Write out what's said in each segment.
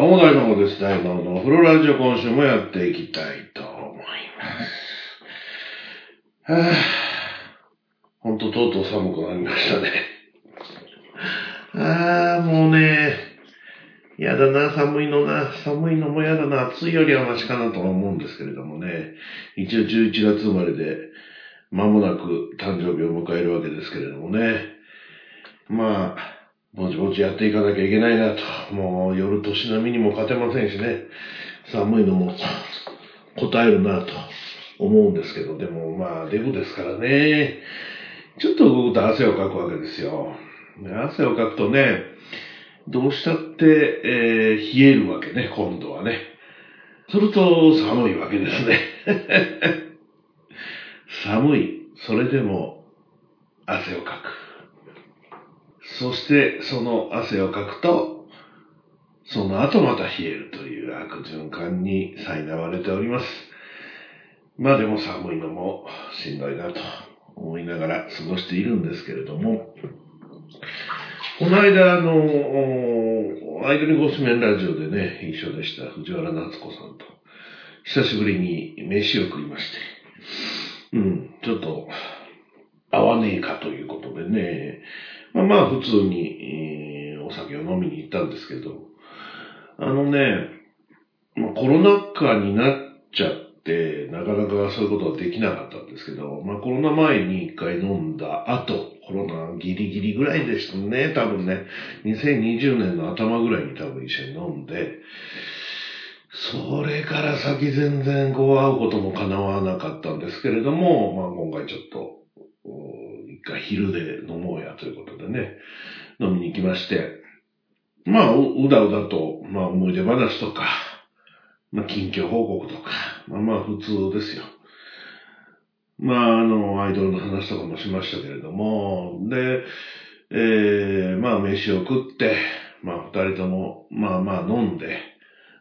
どうも大魔王です。大魔王のお風呂ラジオ今週もやっていきたいと思います。はぁ、ほんととうとう寒くなりましたね。あー、もうね、やだな、寒いのな、寒いのもやだな、暑いよりはマシかなとは思うんですけれどもね、一応11月生まれで、間もなく誕生日を迎えるわけですけれどもね、まあ、ぼちぼちやっていかなきゃいけないなと。もう夜年並みにも勝てませんしね。寒いのも答えるなと思うんですけど、でもまあデブですからね。ちょっと動くと汗をかくわけですよ。汗をかくとね、どうしたって、えー冷えるわけね、今度はね。すると寒いわけですね。寒い。それでも汗をかく。そして、その汗をかくと、その後また冷えるという悪循環に苛まれております。まあでも寒いのもしんどいなと思いながら過ごしているんですけれども、この間、あの、アイドルゴスメンラジオでね、一緒でした藤原夏子さんと、久しぶりに飯を食いまして、うん、ちょっと、合わねえかということでね、まあまあ普通に、えーお酒を飲みに行ったんですけど、あのね、まあ、コロナ禍になっちゃって、なかなかそういうことはできなかったんですけど、まあコロナ前に一回飲んだ後、コロナギリギリぐらいでしたね、多分ね、2020年の頭ぐらいに多分一緒に飲んで、それから先全然こう会うことも叶わなかったんですけれども、まあ今回ちょっと、回昼で飲もうやということでね、飲みに行きまして、まあ、ううだうだと、まあ思い出話とか、まあ近況報告とか、まあまあ普通ですよ。まああの、アイドルの話とかもしましたけれども、で、えー、まあ飯を食って、まあ二人とも、まあまあ飲んで、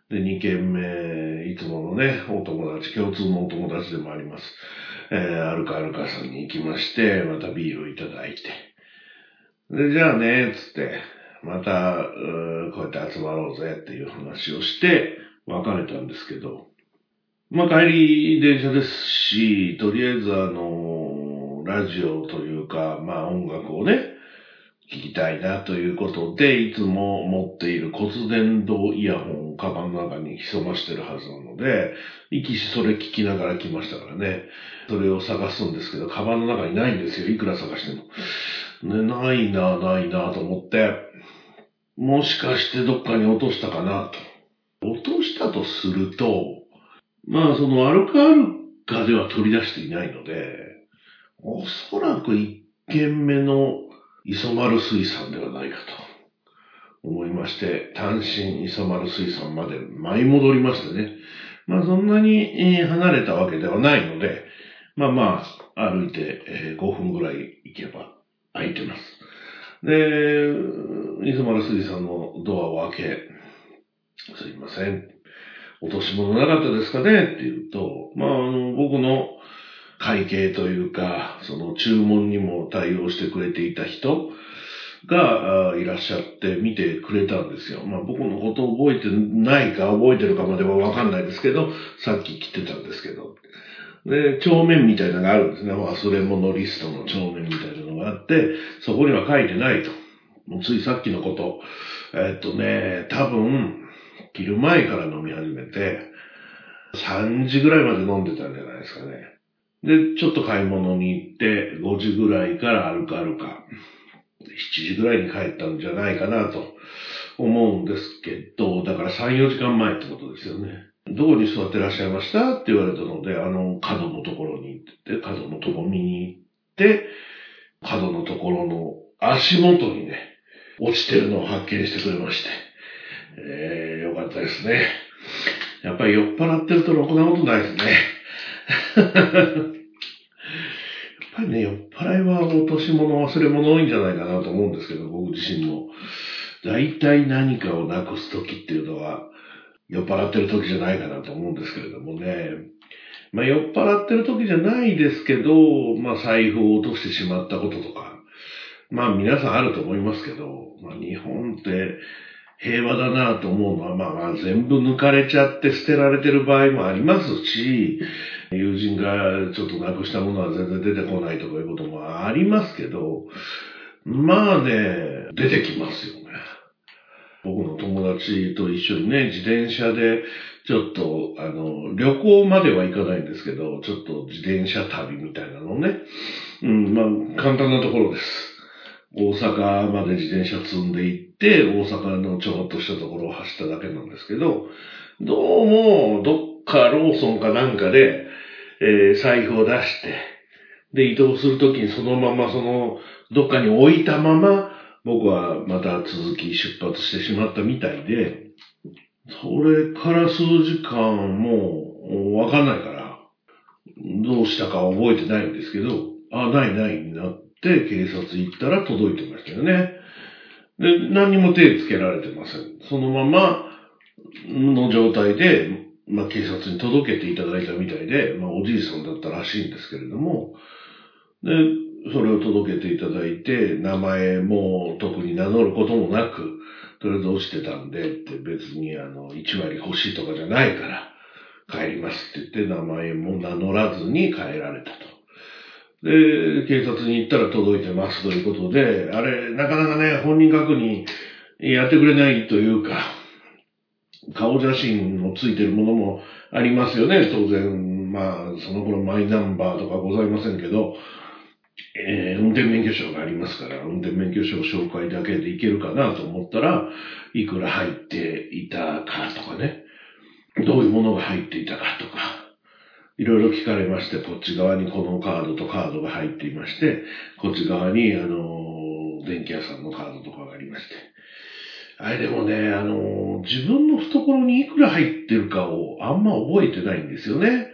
で、二軒目、いつものね、お友達、共通のお友達でもあります。えー、アルカアルカさんに行きまして、またビールをいただいて。で、じゃあね、つって、また、うこうやって集まろうぜっていう話をして、別れたんですけど、まあ帰り電車ですし、とりあえずあの、ラジオというか、まあ音楽をね、聞きたいなということで、いつも持っている骨伝導イヤホンをカバンの中に潜ましてるはずなので、行きしそれ聞きながら来ましたからね。それを探すんですけど、カバンの中にないんですよ。いくら探しても。ね、ないな、ないなと思って、もしかしてどっかに落としたかなと。落としたとすると、まあそのアルカアルカでは取り出していないので、おそらく一軒目の磯丸水産ではないかと思いまして、単身磯丸水産まで舞い戻りましてね。まあそんなに離れたわけではないので、まあまあ歩いて5分ぐらい行けば空いてます。で、磯丸水産のドアを開け、すいません。落とし物なかったですかね？って言うと、まあ、あの、僕の会計というか、その注文にも対応してくれていた人がいらっしゃって見てくれたんですよ。まあ僕のこと覚えてないか覚えてるかまではわかんないですけど、さっき来てたんですけど。で、帳面みたいなのがあるんですね。忘れ物リストの帳面みたいなのがあって、そこには書いてないと。もうついさっきのこと。えっとね、多分、昼前から飲み始めて、3時ぐらいまで飲んでたんじゃないですかね。で、ちょっと買い物に行って、5時ぐらいから歩か歩か、7時ぐらいに帰ったんじゃないかなと思うんですけど、だから3、4時間前ってことですよね。どこに座ってらっしゃいましたって言われたので、あの角のところに行って、角のとこ見に行って、角のところの足元にね、落ちてるのを発見してくれまして、えー、よかったですね。やっぱり酔っ払ってるとろくなことないですね。やっぱりね、酔っ払いは落とし物、忘れ物多いんじゃないかなと思うんですけど、僕自身も。大体何かをなくす時っていうのは、酔っ払ってる時じゃないかなと思うんですけれどもね。まあ酔っ払ってる時じゃないですけど、まあ財布を落としてしまったこととか、まあ皆さんあると思いますけど、まあ日本って平和だなと思うのは、まあまあ全部抜かれちゃって捨てられてる場合もありますし、友人がちょっとなくしたものは全然出てこないとかいうこともありますけど、まあね、出てきますよね。僕の友達と一緒にね、自転車で、ちょっと、あの、旅行までは行かないんですけど、ちょっと自転車旅みたいなのね。うん、まあ、簡単なところです。大阪まで自転車積んで行って、大阪のちょろっとしたところを走っただけなんですけど、どうも、どっかローソンかなんかで、えー、財布を出して、で、移動するときにそのままその、どっかに置いたまま、僕はまた続き出発してしまったみたいで、それから数時間もうわかんないから、どうしたか覚えてないんですけど、あ、ないないになって警察行ったら届いてましたよね。で、何にも手つけられてません。そのままの状態で、まあ警察に届けていただいたみたいで、まあおじいさんだったらしいんですけれども、で、それを届けていただいて、名前も特に名乗ることもなく、とりあえず落ちてたんでって別にあの、1割欲しいとかじゃないから、帰りますって言って名前も名乗らずに帰られたと。で、警察に行ったら届いてますということで、あれ、なかなかね、本人確認やってくれないというか、顔写真のついてるものもありますよね、当然。まあ、その頃マイナンバーとかございませんけど、えー、運転免許証がありますから、運転免許証紹介だけでいけるかなと思ったら、いくら入っていたかとかね、どういうものが入っていたかとか、いろいろ聞かれまして、こっち側にこのカードとカードが入っていまして、こっち側に、あの、電気屋さんのカードとかがありまして。あれでもね、あの、自分の懐にいくら入ってるかをあんま覚えてないんですよね。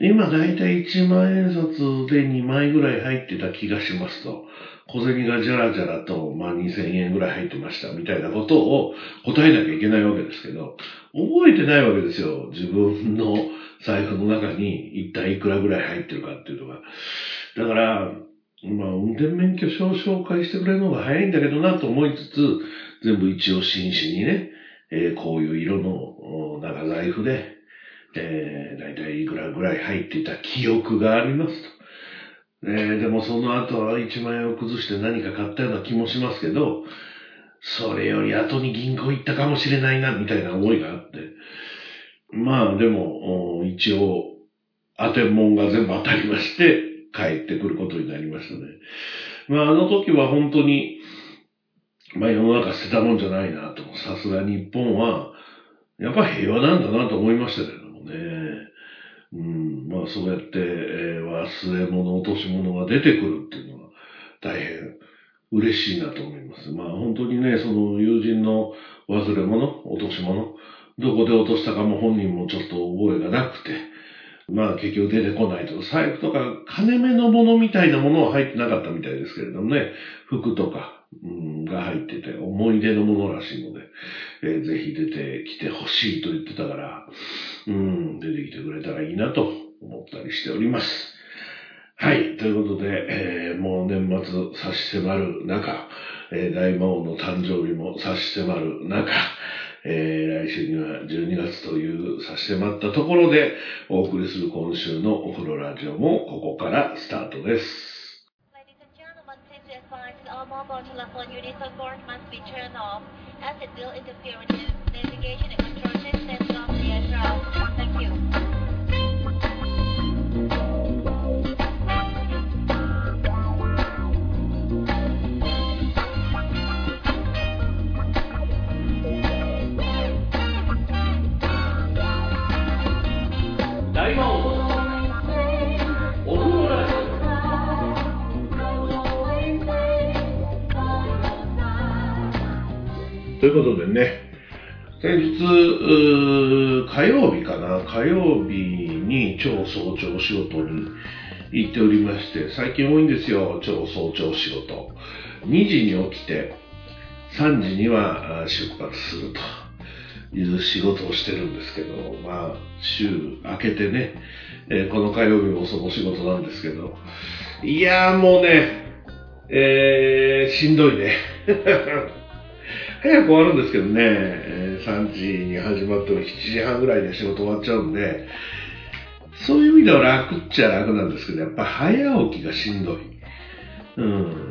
今だいたい1万円札で2枚ぐらい入ってた気がしますと、小銭がじゃらじゃらと、まあ2000円ぐらい入ってましたみたいなことを答えなきゃいけないわけですけど、覚えてないわけですよ。自分の財布の中に一体いくらぐらい入ってるかっていうのが。だから、まあ運転免許証を紹介してくれるのが早いんだけどなと思いつつ、全部一応真摯にね、えー、こういう色の長財布で、えー、だいたいいくらぐらい入っていた記憶がありますと。えー、でもその後は1万円を崩して何か買ったような気もしますけど、それより後に銀行行ったかもしれないな、みたいな思いがあって。まあでも、一応、当てもんが全部当たりまして、帰ってくることになりましたね。まああの時は本当に、まあ世の中捨てたもんじゃないなと。さすが日本は、やっぱ平和なんだなと思いましたけどもね。うん、まあそうやって、えー、忘れ物、落とし物が出てくるっていうのは大変嬉しいなと思います。まあ本当にね、その友人の忘れ物、落とし物、どこで落としたかも本人もちょっと覚えがなくて、まあ結局出てこないと。財布とか金目のものみたいなものは入ってなかったみたいですけれどもね、服とか、うん、が入ってて思い出のものらしいので、えー、ぜひ出てきてほしいと言ってたから、うん、出てきてくれたらいいなと思ったりしております。はい。ということで、えー、もう年末差し迫る中、えー、大魔王の誕生日も差し迫る中、えー、来週には12月という差し迫ったところでお送りする今週のお風呂ラジオもここからスタートです。ということでね、先日、火曜日かな、火曜日に超早朝仕事に行っておりまして、最近多いんですよ、超早朝仕事。2時に起きて、3時には出発するという仕事をしてるんですけど、まあ、週明けてね、えー、この火曜日もその仕事なんですけど、いやーもうね、えー、しんどいね。早く終わるんですけどね、3時に始まっても7時半ぐらいで仕事終わっちゃうんで、そういう意味では楽っちゃ楽なんですけど、やっぱ早起きがしんどい。う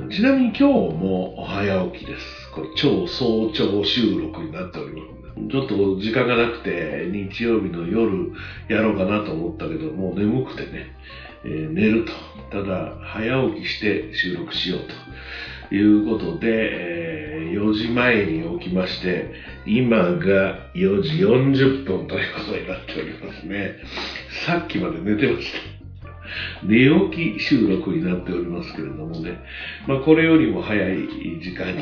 ん、ちなみに今日も早起きです。これ超早朝収録になっております。ちょっと時間がなくて、日曜日の夜やろうかなと思ったけど、もう眠くてね、えー寝ると。ただ、早起きして収録しようということで、えー4時前に起きまして、今が4時40分ということになっておりますね。さっきまで寝てました。寝起き収録になっておりますけれどもね。まあこれよりも早い時間に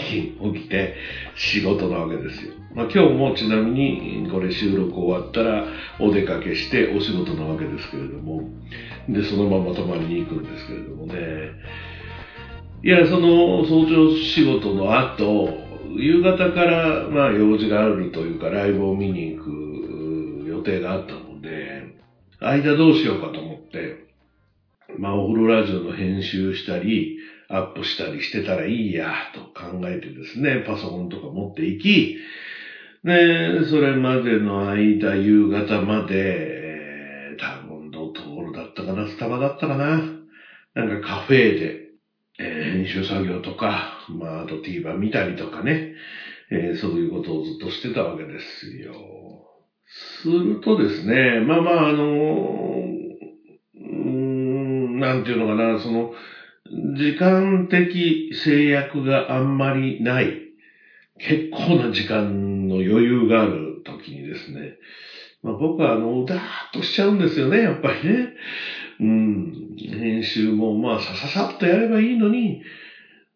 起きて仕事なわけですよ。まあ今日もちなみにこれ収録終わったらお出かけしてお仕事なわけですけれども。で、そのまま泊まりに行くんですけれどもね。いや、その早朝仕事の後、夕方からまあ用事があるというかライブを見に行く予定があったので、間どうしようかと思って、まあ、お風呂ラジオの編集したり、アップしたりしてたらいいや、と考えてですね、パソコンとか持って行き、で、それまでの間、夕方まで、えー多分どうところだったかな、スタバだったかな。なんかカフェで、えー編集作業とか、まあ、あと TVer 見たりとかね、えーそういうことをずっとしてたわけですよ。するとですね、まあまあ、あのうーん、なんていうのかな、その、時間的制約があんまりない、結構な時間の余裕がある時にですね、まあ、僕はあの、うだーっとしちゃうんですよね、やっぱりね。うん、編集もまあさささっとやればいいのに、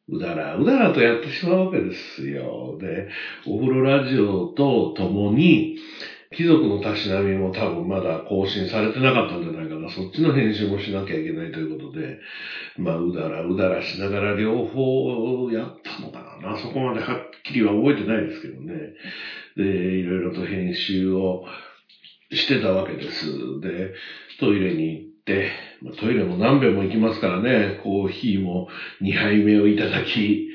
うだら、うだらとやってしまうわけですよ。で、お風呂ラジオと共に、貴族のたしなみも多分まだ更新されてなかったんじゃないかな。そっちの編集もしなきゃいけないということで、まあ、うだら、うだらしながら両方やったのかな。そこまではっきりは覚えてないですけどね。で、いろいろと編集をしてたわけです。で、トイレに、トイレも何べんも行きますからね、コーヒーも2杯目をいただき、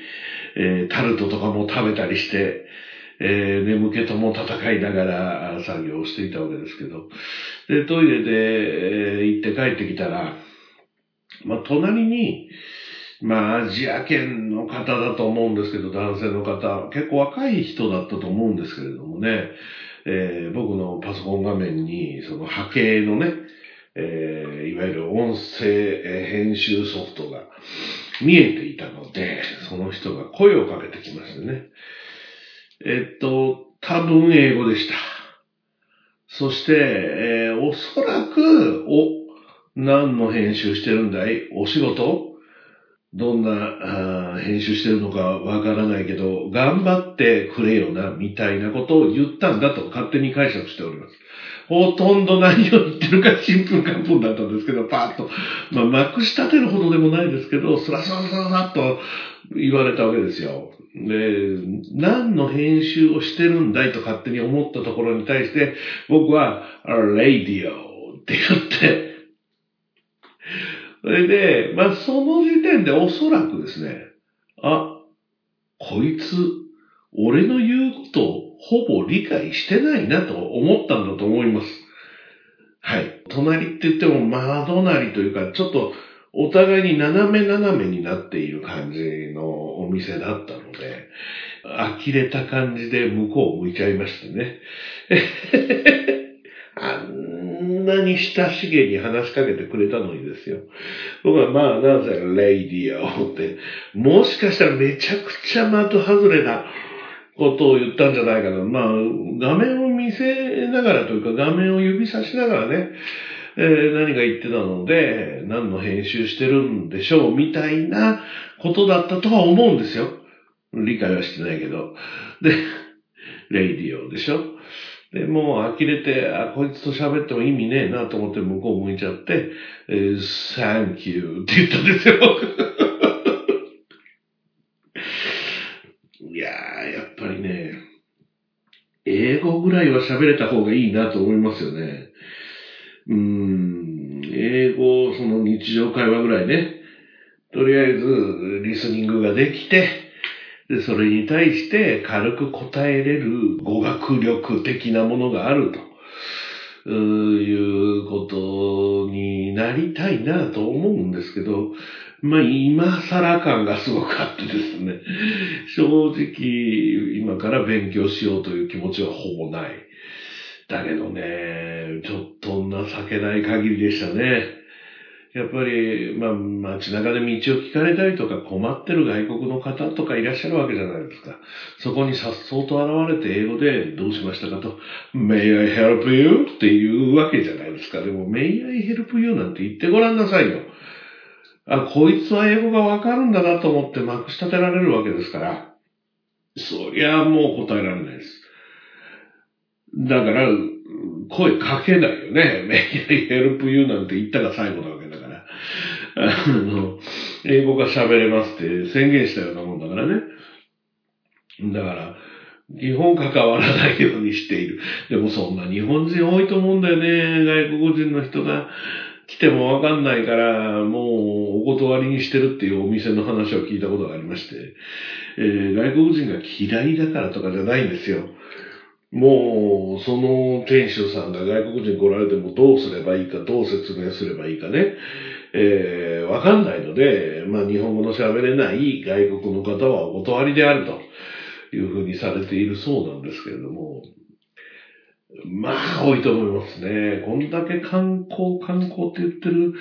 えータルトとかも食べたりして、えー眠気とも戦いながら作業をしていたわけですけど、で、トイレで、えー行って帰ってきたら、まあ、隣に、まあ、アジア圏の方だと思うんですけど、男性の方、結構若い人だったと思うんですけれどもね、えー僕のパソコン画面に、その波形のね、えーいわゆる音声編集ソフトが見えていたので、その人が声をかけてきましてね。えっと、多分英語でした。そして、えーおそらく、お、何の編集してるんだい？お仕事？どんな編集してるのかわからないけど、頑張ってくれよな、みたいなことを言ったんだと勝手に解釈しております。ほとんど何を言ってるかちんぷんかんぷんだったんですけど、パーッと、まあ、まくし立てるほどでもないですけど、スラスラスラスラっと言われたわけですよ。で、何の編集をしてるんだいと勝手に思ったところに対して、僕は、レイディオって言って、それで、まあ、その時点でおそらくですね、あ、こいつ、俺の言うことをほぼ理解してないなと思ったんだと思います。はい。隣って言っても窓なりというか、ちょっとお互いに斜め斜めになっている感じのお店だったので、呆れた感じで向こうを向いちゃいましたね。あんなに親しげに話しかけてくれたのにですよ。僕はまあ、なぜレイディオって、もしかしたらめちゃくちゃ的外れなことを言ったんじゃないかな。まあ、画面を見せながらというか、画面を指さしながらね、えー何が言ってたので、何の編集してるんでしょう、みたいなことだったとは思うんですよ。理解はしてないけど。で、レイディオでしょ。で、もう呆れて、あ、こいつと喋っても意味ねえなと思って向こう向いちゃって、えー、Thank you って言ったんですよ。いやー、やっぱりね、英語ぐらいは喋れた方がいいなと思いますよね。うん、英語、その日常会話ぐらいね、とりあえずリスニングができて、で、それに対して軽く答えれる語学力的なものがあるということになりたいなと思うんですけど、まあ今更感がすごくあってですね、正直今から勉強しようという気持ちはほぼない。だけどね、ちょっと情けない限りでしたね。やっぱり、まあ、街中で道を聞かれたりとか困ってる外国の方とかいらっしゃるわけじゃないですか。そこにさっそうと現れて英語でどうしましたかと、May I help you? っていうわけじゃないですか。でも、May I help you? なんて言ってごらんなさいよ。あ、こいつは英語がわかるんだなと思ってまくし立てられるわけですから。そりゃもう答えられないです。だから、声かけないよね。May I help you? なんて言ったが最後なわけだから。あの、英語が喋れますって宣言したようなもんだからね。だから、基本関わらないようにしている。でもそんな日本人多いと思うんだよね。外国人の人が来てもわかんないから、もうお断りにしてるっていうお店の話を聞いたことがありまして、えー、外国人が嫌いだからとかじゃないんですよ。もう、その店主さんが外国人来られてもどうすればいいか、どう説明すればいいかね、えー、わかんないので、まあ日本語の喋れない外国の方はお断りであるというふうにされているそうなんですけれども、まあ多いと思いますね。こんだけ観光、観光って言ってる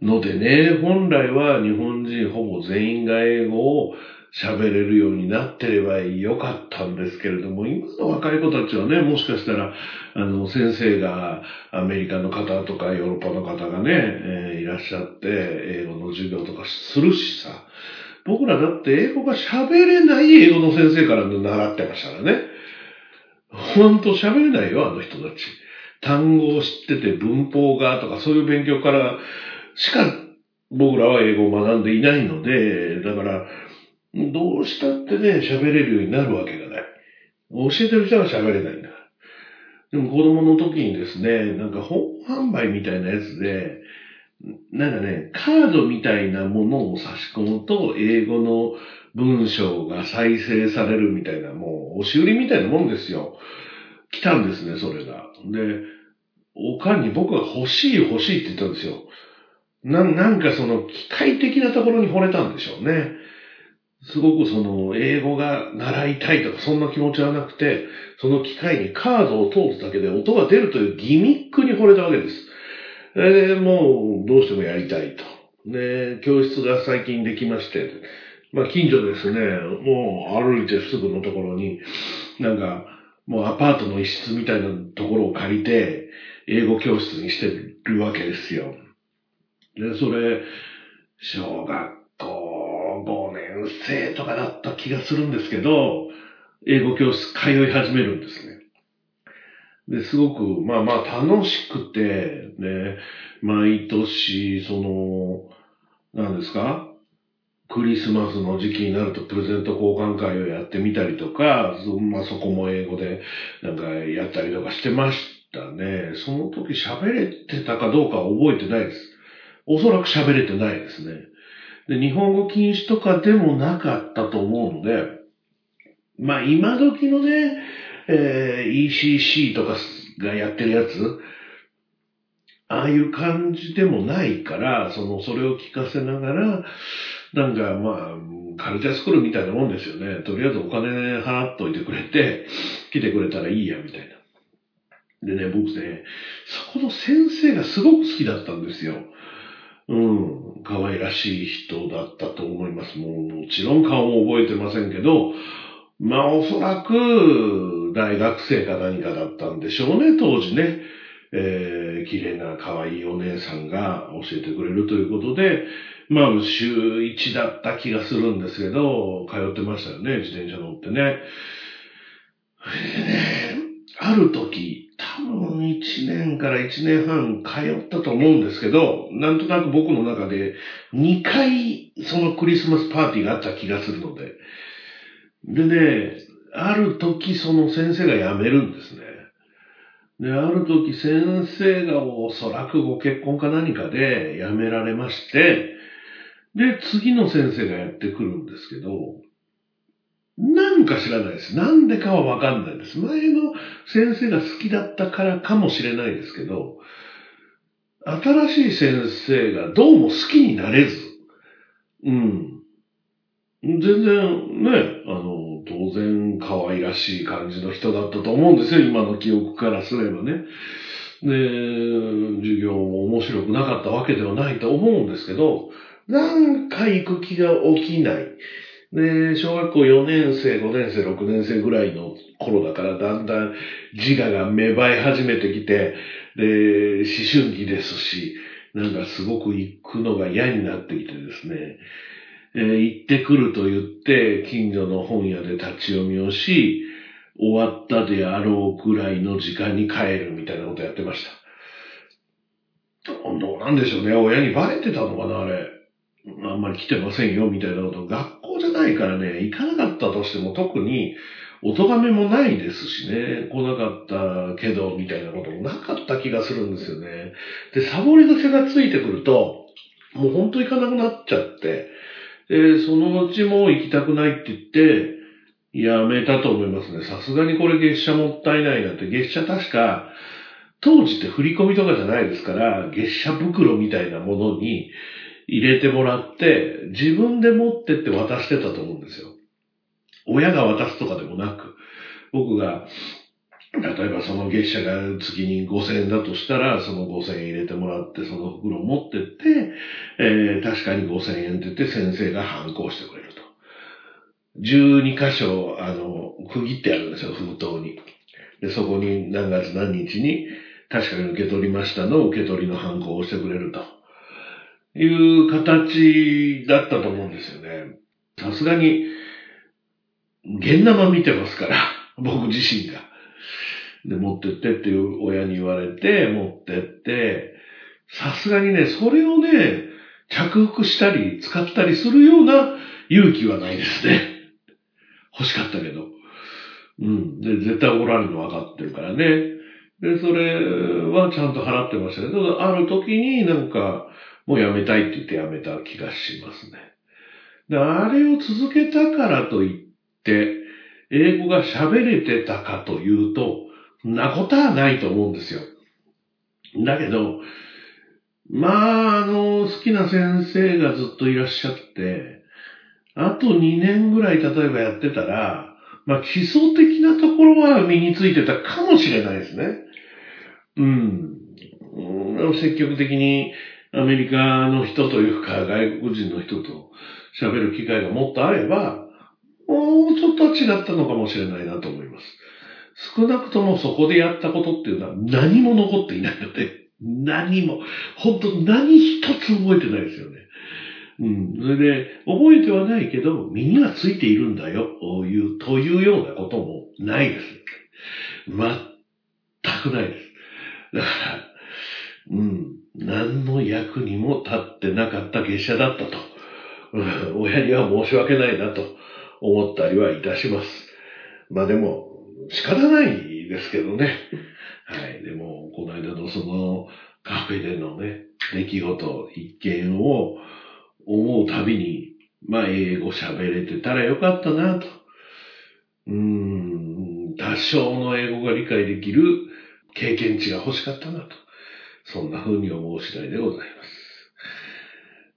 のでね、本来は日本人ほぼ全員が英語を喋れるようになってればよかったんですけれども、今の若い子たちはね、もしかしたら、あの、先生がアメリカの方とかヨーロッパの方がね、えー、いらっしゃって、英語の授業とかするしさ、僕らだって英語が喋れない英語の先生から習ってましたからね。ほんと喋れないよ、あの人たち。単語を知ってて文法がとかそういう勉強からしか僕らは英語を学んでいないので、だから、どうしたってね、喋れるようになるわけがない。教えてる人は喋れないんだ。でも子供の時にですね、なんか本販売みたいなやつで、なんかね、カードみたいなものを差し込むと、英語の文章が再生されるみたいな、もう、押し売りみたいなもんですよ。来たんですね、それが。で、おかんに僕は欲しい欲しいって言ったんですよ。な、なんかその機械的なところに惚れたんでしょうね。すごくその、英語が習いたいとか、そんな気持ちはなくて、その機械にカードを通すだけで音が出るというギミックに惚れたわけです。で、もう、どうしてもやりたいと。で、教室が最近できまして、まあ、近所ですね、もう歩いてすぐのところに、なんか、もうアパートの一室みたいなところを借りて、英語教室にしてるわけですよ。で、それ、小学校5年生とかだった気がするんですけど、英語教室通い始めるんですね。で、すごく、まあまあ楽しくて、ね、毎年、その、何ですか？クリスマスの時期になるとプレゼント交換会をやってみたりとか、まあそこも英語でなんかやったりとかしてましたね。その時喋れてたかどうかは覚えてないです。おそらく喋れてないですね。で、日本語禁止とかでもなかったと思うので、まあ今時のね、えー、ECC とかがやってるやつ、ああいう感じでもないから、その、それを聞かせながら、なんかまあ、カルチャースクールみたいなもんですよね。とりあえずお金払っといてくれて、来てくれたらいいや、みたいな。でね、僕ね、そこの先生がすごく好きだったんですよ。うん、可愛らしい人だったと思います。もうもちろん顔も覚えてませんけど、まあおそらく大学生か何かだったんでしょうね、当時ね。えー、綺麗な可愛いお姉さんが教えてくれるということで、まあ週1だった気がするんですけど、通ってましたよね、自転車乗ってね。ね、ある時、多分1年から1年半通ったと思うんですけど、なんとなく僕の中で2回そのクリスマスパーティーがあった気がするので。でね、ある時その先生が辞めるんですね。で、ある時先生がおそらくご結婚か何かで辞められまして、で、次の先生がやってくるんですけど、なんか知らないです。なんでかはわかんないです。前の先生が好きだったからかもしれないですけど、新しい先生がどうも好きになれず、うん。全然ね、あの、当然可愛らしい感じの人だったと思うんですよ、今の記憶からすればね。で、授業も面白くなかったわけではないと思うんですけど、なんか行く気が起きない。で、小学校4年生、5年生、6年生ぐらいの頃だから、だんだん自我が芽生え始めてきて、で、思春期ですし、なんかすごく行くのが嫌になってきてですね、えー行ってくると言って、近所の本屋で立ち読みをし、終わったであろうくらいの時間に帰るみたいなことやってました。どうなんでしょうね。親にバレてたのかな、あれ。あんまり来てませんよ、みたいなこと。学校じゃないからね、行かなかったとしても特に、お咎めもないですしね、来なかったけど、みたいなこともなかった気がするんですよね。で、サボり癖がついてくると、もう本当行かなくなっちゃって、で、そのうちも行きたくないって言って、やめたと思いますね。さすがにこれ月謝もったいないなって、月謝確か、当時って振り込みとかじゃないですから、月謝袋みたいなものに入れてもらって、自分で持ってって渡してたと思うんですよ。親が渡すとかでもなく、僕が、例えばその月謝が月に5000円だとしたら、その5000円入れてもらって、その袋を持ってって、えー確かに5000円って言って先生が反抗してくれると。12箇所、あの、区切ってあるんですよ、封筒に。で、そこに何月何日に、確かに受け取りましたの受け取りの反抗をしてくれると。いう形だったと思うんですよね。さすがに、現生見てますから、僕自身が。で、持ってってっていう親に言われて、持ってって、さすがにね、それをね、着服したり使ったりするような勇気はないですね。欲しかったけど。うん。で、絶対怒られるの分かってるからね。で、それはちゃんと払ってましたけど、ある時になんか、もうやめたいって言ってやめた気がしますね。で、あれを続けたからといって、英語が喋れてたかというと、なことはないと思うんですよ。だけど、まあ、あの、好きな先生がずっといらっしゃって、あと2年ぐらい例えばやってたら、まあ、基礎的なところは身についてたかもしれないですね。うん。積極的にアメリカの人というか外国人の人と喋る機会がもっとあれば、もうちょっと違ったのかもしれないなと思います。少なくともそこでやったことっていうのは何も残っていないので、何も、本当何一つ覚えてないですよね。うん。それで、覚えてはないけど、身にはついているんだよ、という、というようなこともないです。全くないです。だから、うん。何の役にも立ってなかった月謝だったと。うん親には申し訳ないなと思ったりはいたします。まあでも、仕方ないですけどね。はい。でも、この間のそのカフェでのね、出来事、一件を思うたびに、まあ、英語喋れてたらよかったなと。うーん、多少の英語が理解できる経験値が欲しかったなと。そんな風に思う次第でございます。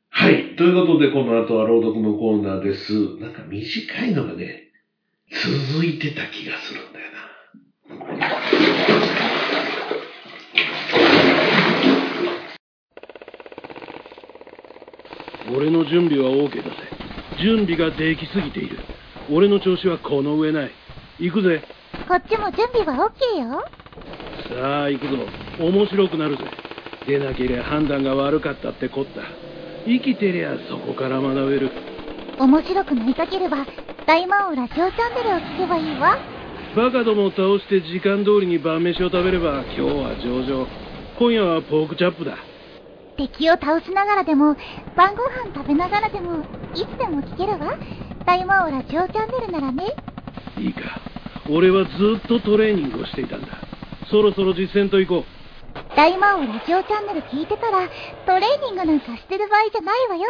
はい。ということで、この後は朗読のコーナーです。なんか短いのがね、続いてた気がするんだよな。俺の準備は OK だぜ。準備ができすぎている。俺の調子はこの上ない。行くぜ。こっちも準備は OK よ。さあ行くぞ。面白くなるぜ。出なけりゃ判断が悪かったってこった。生きてりゃそこから学べる。面白くなりたければ、大魔王ラジオチャンネルを聞けばいいわ。バカどもを倒して時間通りに晩飯を食べれば今日は上々今夜はポークチャップだ敵を倒しながらでも、晩ご飯食べながらでも、いつでも聞けるわ。大魔王ラジオチャンネルならね。いいか俺はずっとトレーニングをしていたんだそろそろ実践と行こう大魔王ラジオチャンネル聞いてたら、トレーニングなんかしてる場合じゃないわよ。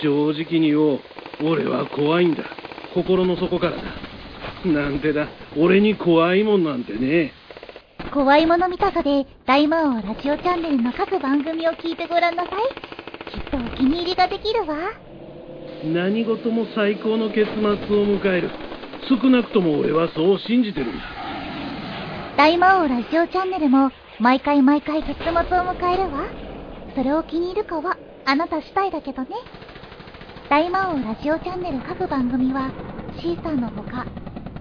正直に言おう俺は怖いんだ心の底からだ。なんてだ、俺に怖いもんなんてね。怖いもの見たさで大魔王ラジオチャンネルの各番組を聞いてごらんなさい。きっとお気に入りができるわ。何事も最高の結末を迎える。少なくとも俺はそう信じてるんだ。大魔王ラジオチャンネルも毎回毎回結末を迎えるわ。それを気に入るかはあなた次第だけどね。大魔王ラジオチャンネル各番組はシーサーのほか、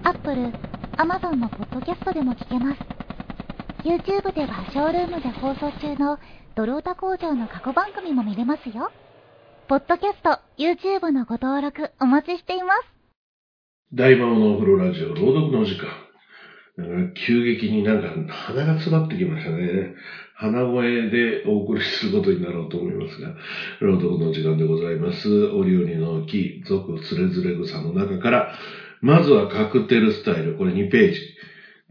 アップル、ア、マゾンのポッドキャストでも聞けます。YouTube ではショールームで放送中のドロータ工場の過去番組も見れますよ。ポッドキャスト、YouTube のご登録お待ちしています。大魔王のお風呂ラジオ朗読の時間。急激になんか鼻が詰まってきましたね。鼻声でお送りすることになろうと思いますが、朗読の時間でございます。折々の木、続つれづれ草の中から、まずはカクテルスタイル、これ2ページ。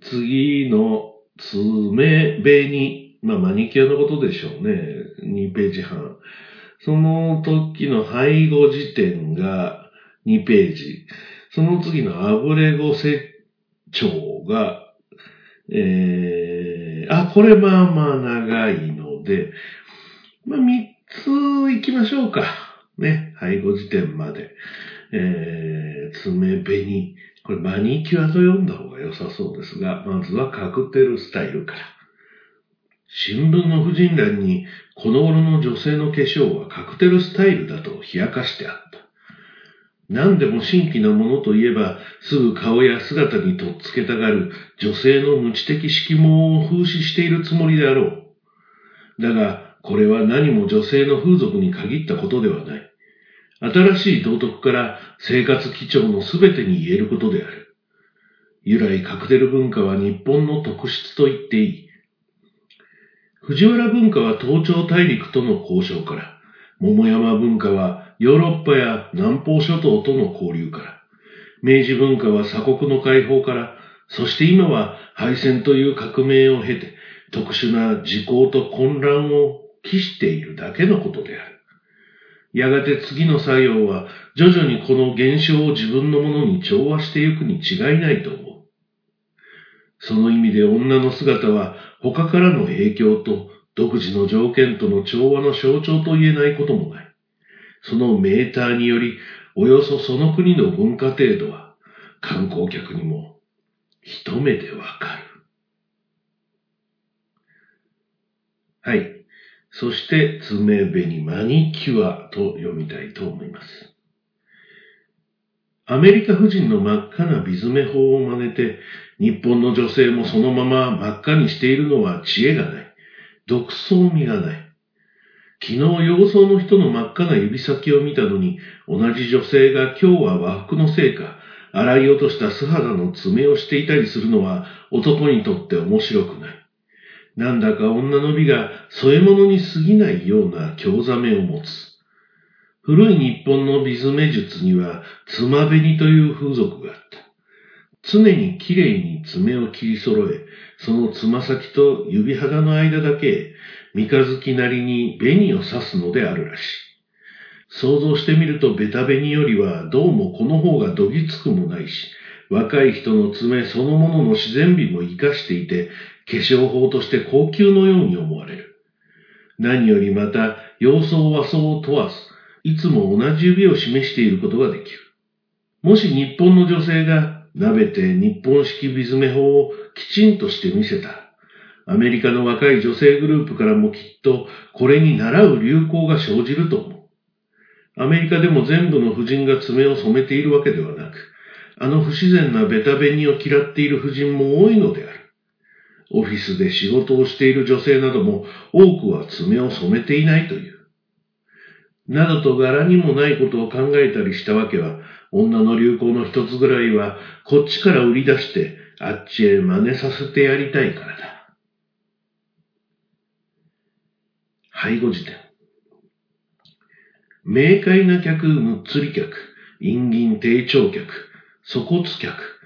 次の爪紅、まあマニキュアのことでしょうね。2ページ半。その時の背後時点が2ページ。その次のアブレゴ説長が、えー、あ、これまあまあ長いので、まあ3つ行きましょうか。ね、背後時点まで。えー、爪紅。これマニキュアと読んだ方が良さそうですが、まずはカクテルスタイルから。新聞の婦人欄に、この頃の女性の化粧はカクテルスタイルだと冷やかしてあった。何でも新規なものといえば、すぐ顔や姿にとっつけたがる女性の無知的色盲を風刺しているつもりであろう。だが、これは何も女性の風俗に限ったことではない。新しい道徳から生活基調のすべてに言えることである。由来カクテル文化は日本の特質と言っていい。藤原文化は東朝大陸との交渉から、桃山文化はヨーロッパや南方諸島との交流から、明治文化は鎖国の解放から、そして今は敗戦という革命を経て、特殊な時効と混乱を期しているだけのことである。やがて次の作用は徐々にこの現象を自分のものに調和していくに違いないと思う。その意味で女の姿は他からの影響と独自の条件との調和の象徴と言えないこともない。そのメーターにより、およそその国の文化程度は観光客にも一目でわかる。はい。そして、爪紅マニキュアと読みたいと思います。アメリカ婦人の真っ赤なビズメ法を真似て、日本の女性もそのまま真っ赤にしているのは知恵がない。独創味がない。昨日洋装の人の真っ赤な指先を見たのに、同じ女性が今日は和服のせいか、洗い落とした素肌の爪をしていたりするのは男にとって面白くない。なんだか女の美が添え物に過ぎないような興ざめを持つ。古い日本のビズメ術には、つまべにという風俗があった。常にきれいに爪を切り揃え、そのつま先と指肌の間だけ、三日月なりに紅を刺すのであるらしい。想像してみるとベタ紅よりはどうもこの方がどぎつくもないし、若い人の爪そのものの自然美も活かしていて、化粧法として高級のように思われる。何よりまた、洋装和装を問わず、いつも同じ指を示していることができる。もし日本の女性が舐めて日本式ビズメ法をきちんとしてみせた、アメリカの若い女性グループからもきっとこれに倣う流行が生じると思う。アメリカでも全部の婦人が爪を染めているわけではなく、あの不自然なベタ紅を嫌っている婦人も多いのである。オフィスで仕事をしている女性なども多くは爪を染めていないという。などと柄にもないことを考えたりしたわけは、女の流行の一つぐらいは、こっちから売り出して、あっちへ真似させてやりたいからだ。背後辞典。明快な客、むっつり客、陰銀低調客、粗骨客、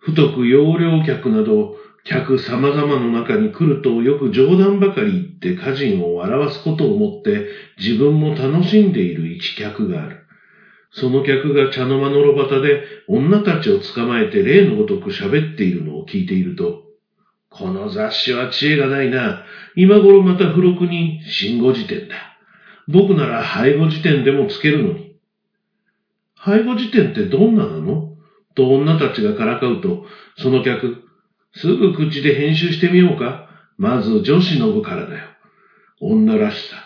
太く容量客など、客様々の中に来るとよく冗談ばかり言って家人を笑わすことをもって自分も楽しんでいる一客がある。その客が茶の間の炉端で女たちを捕まえて例のごとく喋っているのを聞いていると、この雑誌は知恵がないな。今頃また付録に新語辞典だ。僕なら背後辞典でもつけるのに。背後辞典ってどんななの？と女たちがからかうと、その客、すぐ口で編集してみようか。まず女子の部からだよ。女らしさ。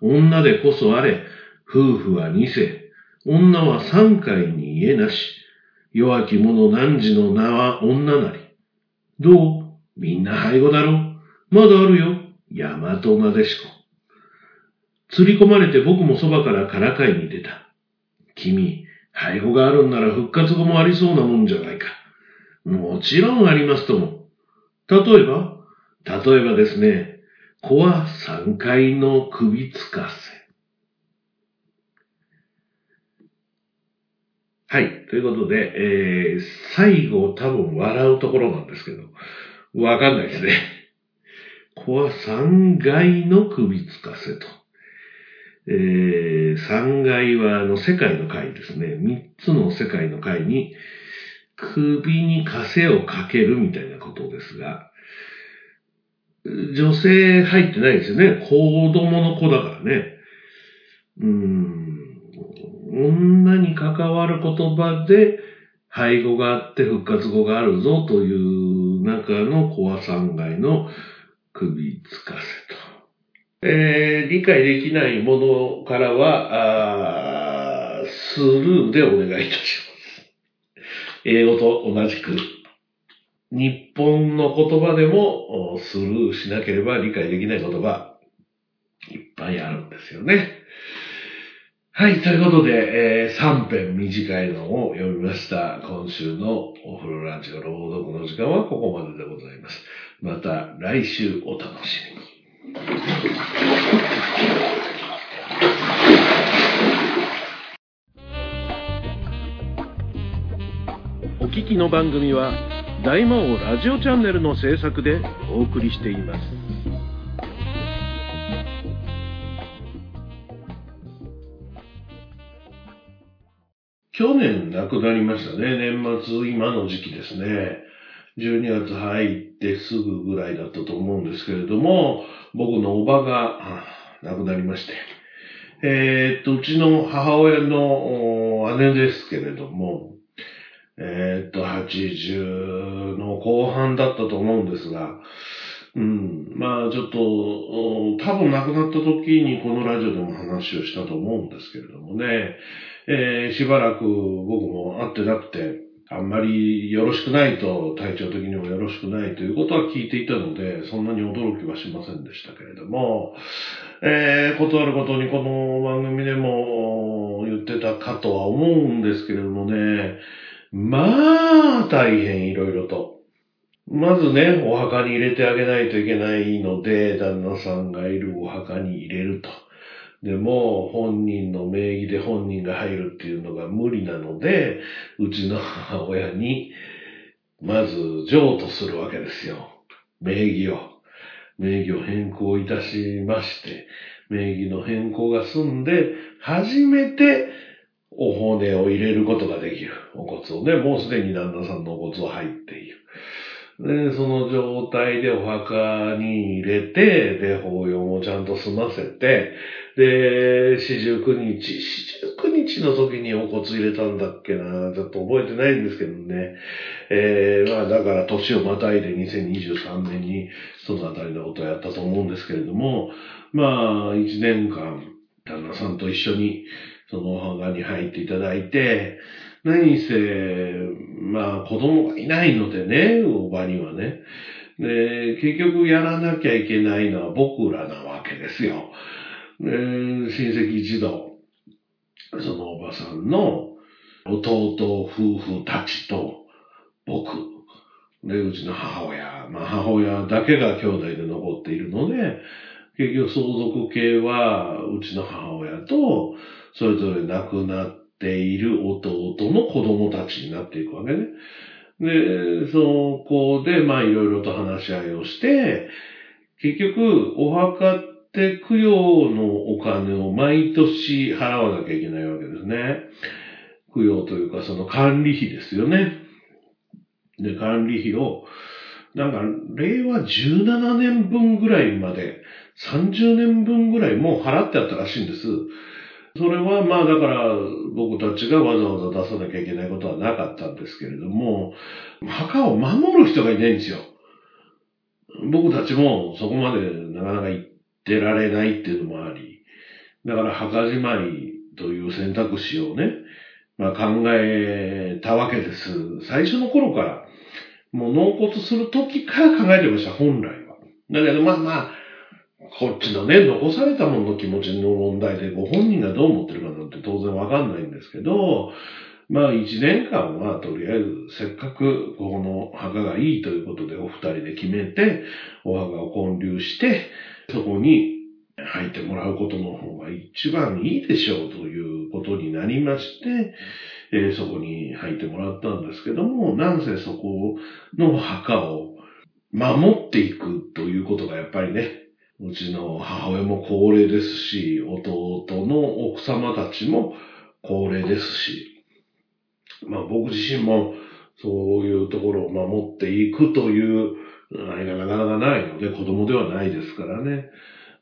女でこそあれ。夫婦は二世。女は三回に家なし。弱き者汝の名は女なり。どう？みんな背後だろまだあるよ。大和なでしこ。釣り込まれて僕もそばからからかいに出た。君、背後があるんなら復活後もありそうなもんじゃないか。もちろんありますとも。例えば？例えばですね、子は三階の首つかせ。はい。ということで、えー、最後多分笑うところなんですけど、わかんないですね。子は三階の首つかせと。えー、三階はあの世界の階ですね。三つの世界の階に首に枷をかけるみたいなことですが、女性入ってないですよね。子供の子だからね。うん。女に関わる言葉で、背後があって復活語があるぞという中のコア3階の首つかせと。えー、理解できないものからは、スルーでお願いいたします。英語と同じく、日本の言葉でもスルーしなければ理解できない言葉、いっぱいあるんですよね。はい、ということで、えー、3編短いのを読みました。今週のお風呂ランチの朗読の時間はここまででございます。また来週お楽しみに。お聞きの番組は大魔王ラジオチャンネルの制作でお送りしています。去年亡くなりましたね。年末、今の時期ですね。12月入ってすぐぐらいだったと思うんですけれども、僕のおばが亡くなりまして。えー、っと、うちの母親の姉ですけれども、えー、っと、80の後半だったと思うんですが、うん。まあちょっと、多分亡くなった時にこのラジオでも話をしたと思うんですけれどもね、えー、しばらく僕も会ってなくて、あんまりよろしくないと、体調的にもよろしくないということは聞いていたので、そんなに驚きはしませんでしたけれども、えー、ことあることにこの番組でも言ってたかとは思うんですけれどもね、まあ、大変いろいろと。まずね、お墓に入れてあげないといけないので、旦那さんがいるお墓に入れると。でも、本人の名義で本人が入るっていうのが無理なので、うちの母親に、まず譲渡するわけですよ。名義を。名義を変更いたしまして、名義の変更が済んで、初めてお骨を入れることができる。お骨をね、もうすでに旦那さんのお骨は入っている。で、その状態でお墓に入れて、で、法要もちゃんと済ませて、で、四十九日、四十九日の時にお骨入れたんだっけな、ちょっと覚えてないんですけどね。えー、まあだから年をまたいで2023年にそのあたりのことをやったと思うんですけれども、まあ一年間、旦那さんと一緒にそのお墓に入っていただいて、何せ、まあ子供がいないのでね、おばにはね。で、結局やらなきゃいけないのは僕らなわけですよ。で、親戚一同、そのおばさんの弟夫婦たちと僕、で、うちの母親、まあ母親だけが兄弟で残っているので、結局相続系はうちの母親と、それぞれ亡くなってている弟の子供たちになっていくわけね。で、そこで、まあいろいろと話し合いをして、結局、お墓って供養のお金を毎年払わなきゃいけないわけですね。供養というか、その管理費ですよね。で、管理費を、なんか、令和17年分ぐらいまで、30年分ぐらいもう払ってあったらしいんです。それはまあだから僕たちがわざわざ出さなきゃいけないことはなかったんですけれども、墓を守る人がいないんですよ。僕たちもそこまでなかなか行ってられないっていうのもあり、だから墓じまいという選択肢をね、まあ、考えたわけです。最初の頃から、もう納骨する時から考えてました、本来は。だけどまあまあ、こっちのね、残されたものの気持ちの問題で、ご本人がどう思ってるかなんて当然わかんないんですけど、まあ一年間はとりあえずせっかくこの墓がいいということでお二人で決めて、お墓を建立して、そこに入ってもらうことの方が一番いいでしょうということになりまして、えー、そこに入ってもらったんですけども、なんせそこの墓を守っていくということがやっぱりね、うちの母親も高齢ですし、弟の奥様たちも高齢ですし、まあ僕自身もそういうところを守っていくというあれがなかなかないので、子供ではないですからね。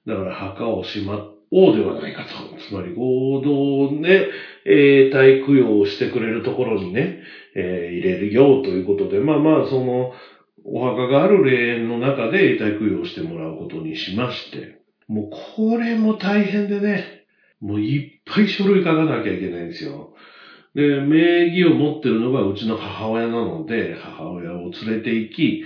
だから墓をしまおうではないかと。つまり合同で、えー、体供養をしてくれるところにね、えー、入れるよということで、まあまあ、その、お墓がある霊園の中で永代供養してもらうことにしまして、もうこれも大変でね、もういっぱい書類書かなきゃいけないんですよ。で、名義を持ってるのがうちの母親なので、母親を連れて行き、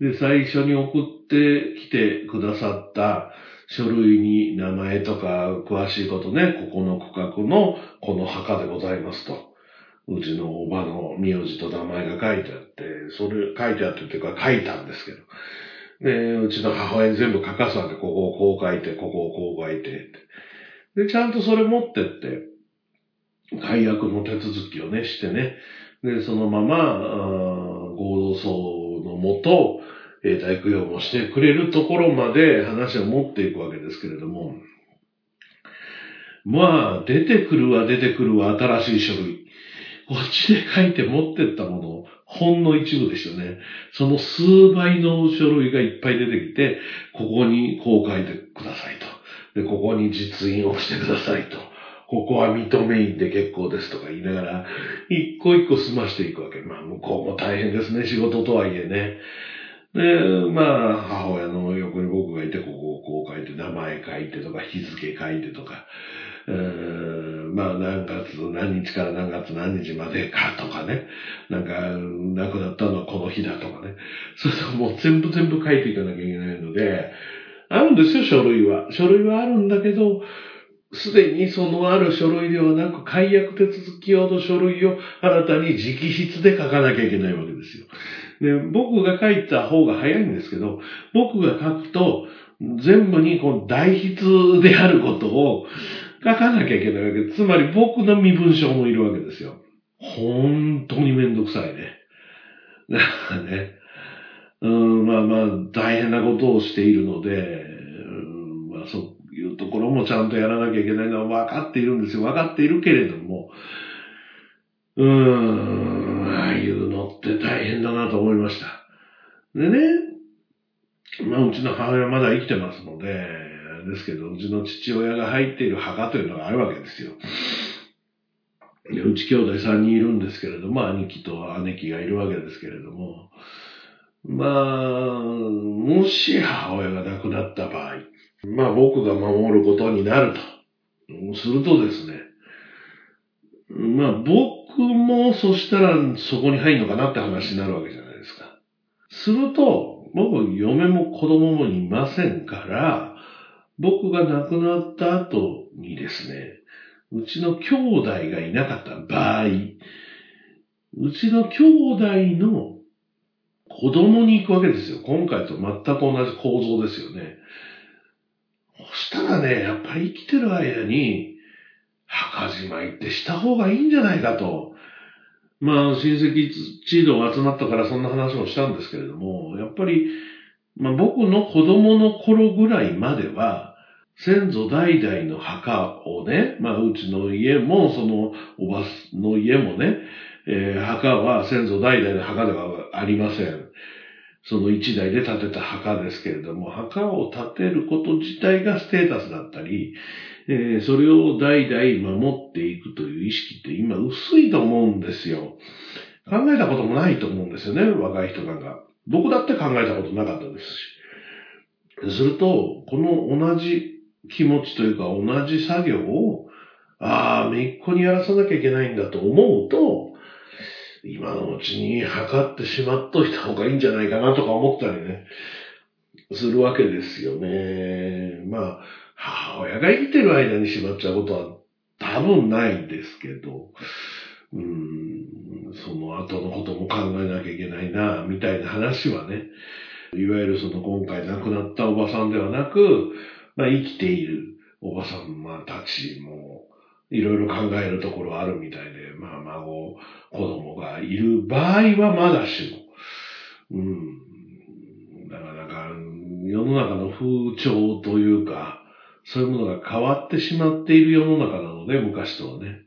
で、最初に送ってきてくださった書類に名前とか詳しいことね、ここの区画のこの墓でございますと。うちのおばの名字と名前が書いてあって、それ書いてあってっていうか書いたんですけど。で、うちの母親に全部書かすわけ。ここをこう書いて、ここをこう書いて。で、ちゃんとそれ持ってって、解約の手続きをね、してね。で、そのまま、合同葬のもと、え体育用もしてくれるところまで話を持っていくわけですけれども、まあ、出てくるは出てくるは新しい書類。こっちで書いて持ってったもの、ほんの一部ですよね。その数倍の書類がいっぱい出てきて、ここにこう書いてくださいと。で、ここに実印をしてくださいと。ここは認め印で結構ですとか言いながら、一個一個済ましていくわけ。まあ、向こうも大変ですね、仕事とはいえね。で、まあ、母親の横に僕がいて、ここをこう書いて、名前書いてとか、日付書いてとか、まあ、何月何日から何月何日までかとかね。なんか、亡くなったのはこの日だとかね。そうするともう全部全部書いていかなきゃいけないので、あるんですよ、書類は。書類はあるんだけど、すでにそのある書類ではなく、解約手続き用の書類を新たに直筆で書かなきゃいけないわけですよ。で、僕が書いた方が早いんですけど、僕が書くと、全部にこの代筆であることを書かなきゃいけないわけで。つまり僕の身分証もいるわけですよ。本当にめんどくさいね。だからね、うん、まあまあ大変なことをしているので、うん、まあそういうところもちゃんとやらなきゃいけないのは分かっているんですよ。分かっているけれども、うーん、ああいうのって大変だなと思いました。でね、まあ、うちの母親まだ生きてますので、ですけど、うちの父親が入っている墓というのがあるわけですよ。でうち兄弟3人いるんですけれども、兄貴と姉貴がいるわけですけれども、まあ、もし母親が亡くなった場合、まあ僕が守ることになると。するとですね、まあ僕もそしたらそこに入るのかなって話になるわけじゃないですか。すると、僕、嫁も子供もいませんから、僕が亡くなった後にですね、うちの兄弟がいなかった場合、うちの兄弟の子供に行くわけですよ。今回と全く同じ構造ですよね。そしたらね、やっぱり生きてる間に、墓じまいってした方がいいんじゃないかと。まあ、親戚一同集まったからそんな話もしたんですけれども、やっぱり、まあ僕の子供の頃ぐらいまでは、先祖代々の墓をね、まあ、うちの家も、その、おばの家もね、えー墓は先祖代々の墓ではありません。その一代で建てた墓ですけれども、墓を建てること自体がステータスだったり、えーそれを代々守っていくという意識って今薄いと思うんですよ。考えたこともないと思うんですよね、若い人なんか。僕だって考えたことなかったですし。すると、この同じ気持ちというか同じ作業を、ああ、めいっ子にやらさなきゃいけないんだと思うと、今のうちに測ってしまっといた方がいいんじゃないかなとか思ったりね、するわけですよね。まあ、母親が生きてる間にしまっちゃうことは多分ないんですけど、うん、その後のことも考えなきゃいけないな、みたいな話はね、いわゆるその今回亡くなったおばさんではなく、まあ生きているおばさんたちも、いろいろ考えるところあるみたいで、まあ孫、子供がいる場合はまだしも、うん、だかなか、世の中の風潮というか、そういうものが変わってしまっている世の中なので、昔とはね。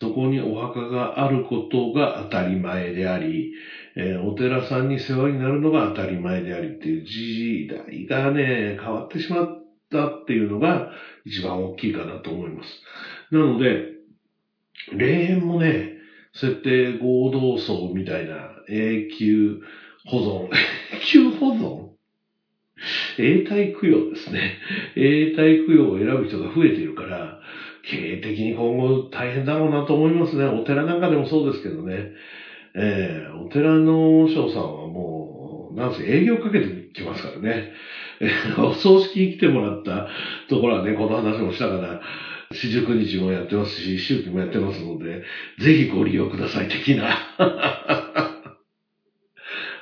そこにお墓があることが当たり前であり、えーお寺さんに世話になるのが当たり前でありっていう時代がね、変わってしまったっていうのが一番大きいかなと思います。なので、霊園もね、そうやって合同葬みたいな永久保存、永久保存？永代供養ですね。永代供養を選ぶ人が増えているから、経営的に今後大変だろうなと思いますね。お寺なんかでもそうですけどね。ええお寺の和尚さんはもう、なんせ営業かけてきますからね。お葬式に来てもらったところはね、この話もしたから、四十九日もやってますし、一周期もやってますので、ぜひご利用ください、的な。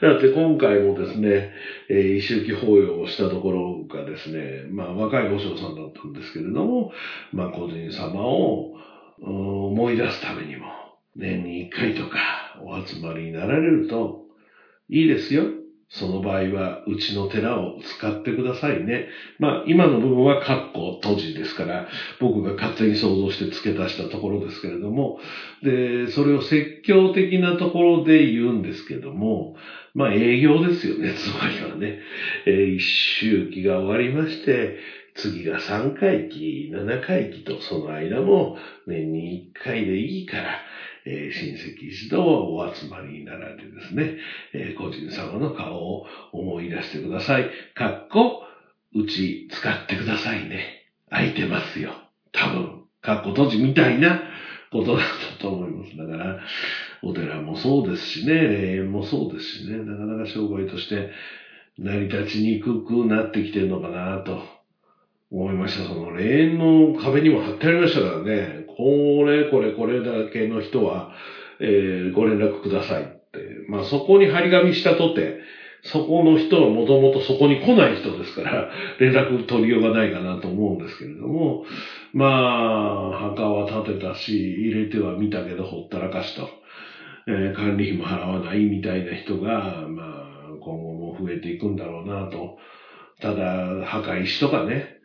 だって今回もですね、えー一周期法要をしたところがですね、まあ若い和尚さんだったんですけれども、まあ個人様を思い出すためにも、年に一回とかお集まりになられるといいですよ。その場合は、うちの寺を使ってくださいね。まあ、今の部分は括弧閉じですから、僕が勝手に想像して付け足したところですけれども、で、それを説教的なところで言うんですけども、まあ営業ですよね、つまりはね。えー一周期が終わりまして、次が3回忌、7回忌とその間も年に1回でいいから、えー親戚一同お集まりになられてですね、えー個人様の顔を思い出してください。かっこ、うち使ってくださいね。空いてますよ。多分、かっこ閉じみたいなことだったと思います。だから、お寺もそうですしね、霊園もそうですしね、なかなか商売として成り立ちにくくなってきてるのかなと思いました。その霊園の壁にも貼ってありましたからね、これ、これ、これだけの人は、えーご連絡くださいって。まあそこに張り紙したとて、そこの人はもともとそこに来ない人ですから、連絡取りようがないかなと思うんですけれども、まあ、墓は建てたし、入れては見たけどほったらかしと。えー管理費も払わないみたいな人が、まあ、今後も増えていくんだろうなと。ただ、墓石とかね、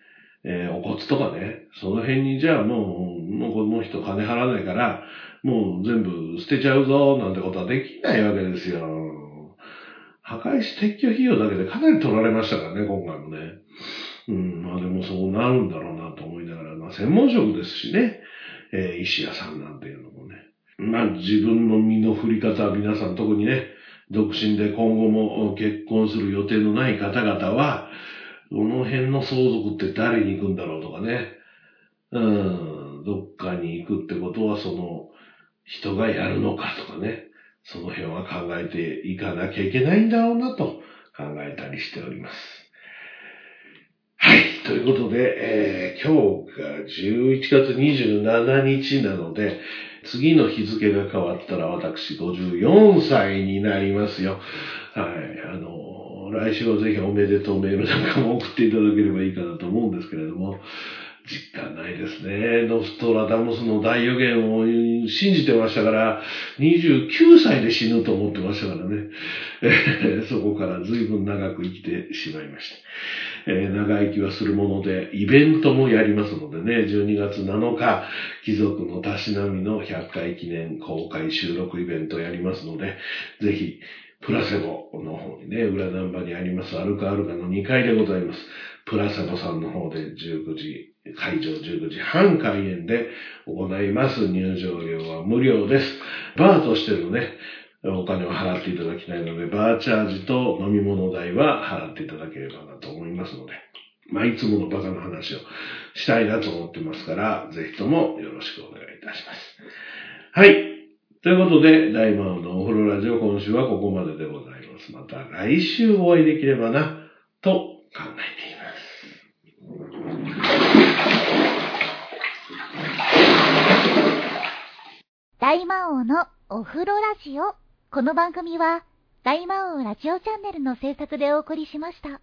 えーお骨とかね、その辺にじゃあもう、もうこの人金払わないから、もう全部捨てちゃうぞ、なんてことはできないわけですよ。墓石撤去費用だけでかなり取られましたからね、今回もね。うん、まあでもそうなるんだろうなと思いながら、まあ専門職ですしね、えー石屋さんなんていうのもね。まあ自分の身の振り方は皆さん特にね、独身で今後も結婚する予定のない方々は、この辺の相続って誰に行くんだろうとかね。うん、どっかに行くってことはその人がやるのかとかね。その辺は考えていかなきゃいけないんだろうなと考えたりしております。はい。ということで、えー今日が11月27日なので、次の日付が変わったら私54歳になりますよ。はい。あの、来週はぜひおめでとうメールなんかも送っていただければいいかなと思うんですけれども、実感ないですね。ノストラダムスの大予言を信じてましたから、29歳で死ぬと思ってましたからね。そこから随分長く生きてしまいました。えー長生きはするもので、イベントもやりますのでね、12月7日、貴族のたしなみの100回記念公開収録イベントやりますので、ぜひ、プラセボの方にね、裏ナンバーにあります、アルカアルカの2階でございます。プラセボさんの方で19時、会場19時半開演で行います。入場料は無料です。バーとしてのね、お金を払っていただきたいので、バーチャージと飲み物代は払っていただければなと思いますので、まあ、いつものバカの話をしたいなと思ってますから、ぜひともよろしくお願いいたします。はい。ということで、大魔王のお風呂ラジオ今週はここまででございます。また来週お会いできればな、と考えています。大魔王のお風呂ラジオ。この番組は、大魔王ラジオチャンネルの制作でお送りしました。